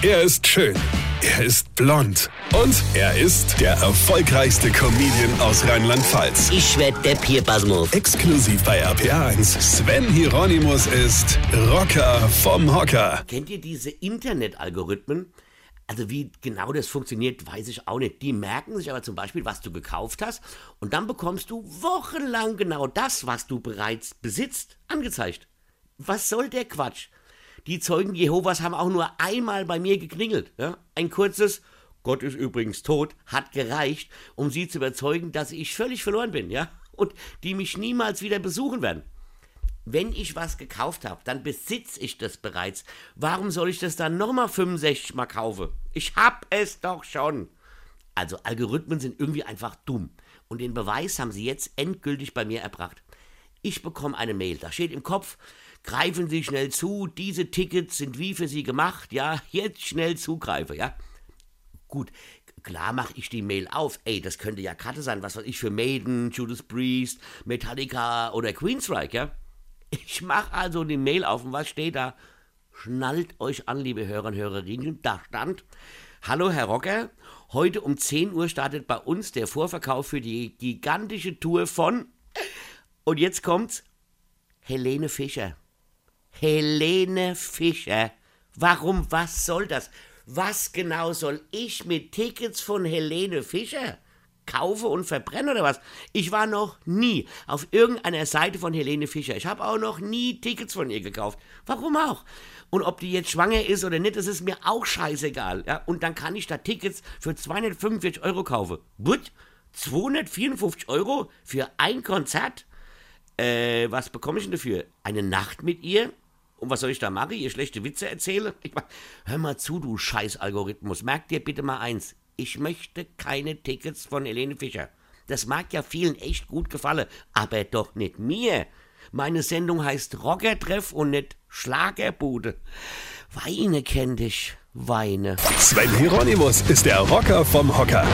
Er ist schön. Er ist blond. Und er ist der erfolgreichste Comedian aus Rheinland-Pfalz. Ich werd der Pierpasmus. Exklusiv bei RPA1. Sven Hieronymus ist Rocker vom Hocker. Kennt ihr diese Internet-Algorithmen? Also wie genau das funktioniert, weiß ich auch nicht. Die merken sich aber zum Beispiel, was du gekauft hast und dann bekommst du wochenlang genau das, was du bereits besitzt, angezeigt. Was soll der Quatsch? Die Zeugen Jehovas haben auch nur einmal bei mir geklingelt. Ja? Ein kurzes Gott ist übrigens tot hat gereicht, um sie zu überzeugen, dass ich völlig verloren bin, ja? Und die mich niemals wieder besuchen werden. Wenn ich was gekauft habe, dann besitze ich das bereits. Warum soll ich das dann nochmal 65 Mal kaufen? Ich hab es doch schon. Also Algorithmen sind irgendwie einfach dumm. Und den Beweis haben sie jetzt endgültig bei mir erbracht. Ich bekomme eine Mail, da steht im Kopf, greifen Sie schnell zu, diese Tickets sind wie für Sie gemacht, ja, jetzt schnell zugreifen, ja. Gut, klar mache ich die Mail auf. Ey, das könnte ja Karte sein, was weiß ich, für Maiden, Judas Priest, Metallica oder Queensryche, ja. Ich mache also die Mail auf und was steht da? Schnallt euch an, liebe Hörer und Hörerinnen, da stand, Hallo Herr Rocker, heute um 10 Uhr startet bei uns der Vorverkauf für die gigantische Tour von, und jetzt kommt's, Helene Fischer. Helene Fischer. Warum, was soll das? Was genau soll ich mit Tickets von Helene Fischer kaufe und verbrenne oder was? Ich war noch nie auf irgendeiner Seite von Helene Fischer. Ich habe auch noch nie Tickets von ihr gekauft. Warum auch? Und ob die jetzt schwanger ist oder nicht, das ist mir auch scheißegal. Ja? Und dann kann ich da Tickets für 245 Euro kaufen. What? 254 Euro für ein Konzert? Äh, was bekomme ich denn dafür? Eine Nacht mit ihr? Und was soll ich da machen? Ihr schlechte Witze erzählen? Ich mein, hör mal zu, du Scheiß-Algorithmus. Merk dir bitte mal eins. Ich möchte keine Tickets von Helene Fischer. Das mag ja vielen echt gut gefallen, aber doch nicht mir. Meine Sendung heißt Rockertreff und nicht Schlagerbude. Weine kenn dich. Weine. Sven Hieronymus ist der Rocker vom Hocker.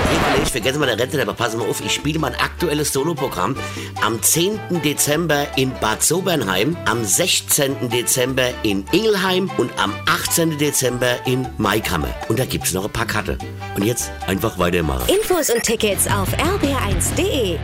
Ich vergesse mal der Rente, aber pass mal auf, ich spiele mein aktuelles Soloprogramm am 10. Dezember in Bad Sobernheim, am 16. Dezember in Ingelheim und am 18. Dezember in Maikammer. Und da gibt's noch ein paar Karte. Und jetzt einfach weitermachen. Infos und Tickets auf rb1.de.